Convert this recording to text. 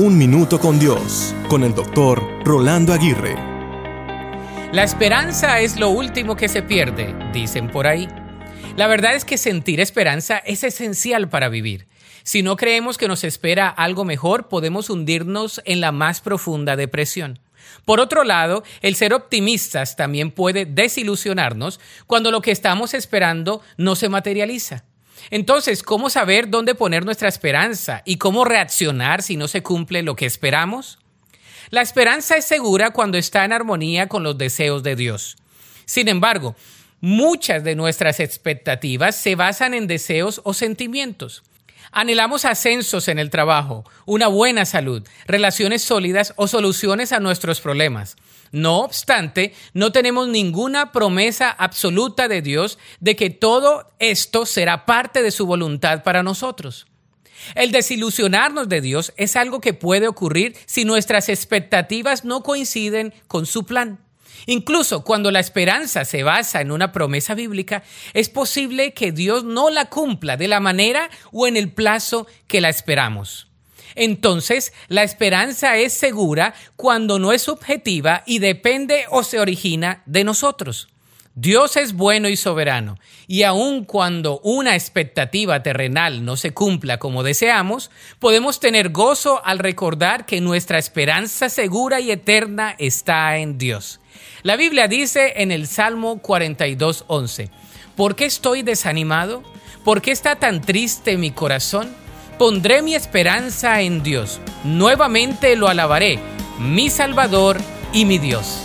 Un Minuto con Dios, con el doctor Rolando Aguirre. La esperanza es lo último que se pierde, dicen por ahí. La verdad es que sentir esperanza es esencial para vivir. Si no creemos que nos espera algo mejor, podemos hundirnos en la más profunda depresión. Por otro lado, el ser optimistas también puede desilusionarnos cuando lo que estamos esperando no se materializa. Entonces, ¿cómo saber dónde poner nuestra esperanza y cómo reaccionar si no se cumple lo que esperamos? La esperanza es segura cuando está en armonía con los deseos de Dios. Sin embargo, muchas de nuestras expectativas se basan en deseos o sentimientos. Anhelamos ascensos en el trabajo, una buena salud, relaciones sólidas o soluciones a nuestros problemas. No obstante, no tenemos ninguna promesa absoluta de Dios de que todo esto será parte de su voluntad para nosotros. El desilusionarnos de Dios es algo que puede ocurrir si nuestras expectativas no coinciden con su plan. Incluso cuando la esperanza se basa en una promesa bíblica, es posible que Dios no la cumpla de la manera o en el plazo que la esperamos. Entonces, la esperanza es segura cuando no es subjetiva y depende o se origina de nosotros. Dios es bueno y soberano, y aun cuando una expectativa terrenal no se cumpla como deseamos, podemos tener gozo al recordar que nuestra esperanza segura y eterna está en Dios. La Biblia dice en el Salmo 42:11, ¿por qué estoy desanimado? ¿Por qué está tan triste mi corazón? Pondré mi esperanza en Dios, nuevamente lo alabaré, mi Salvador y mi Dios.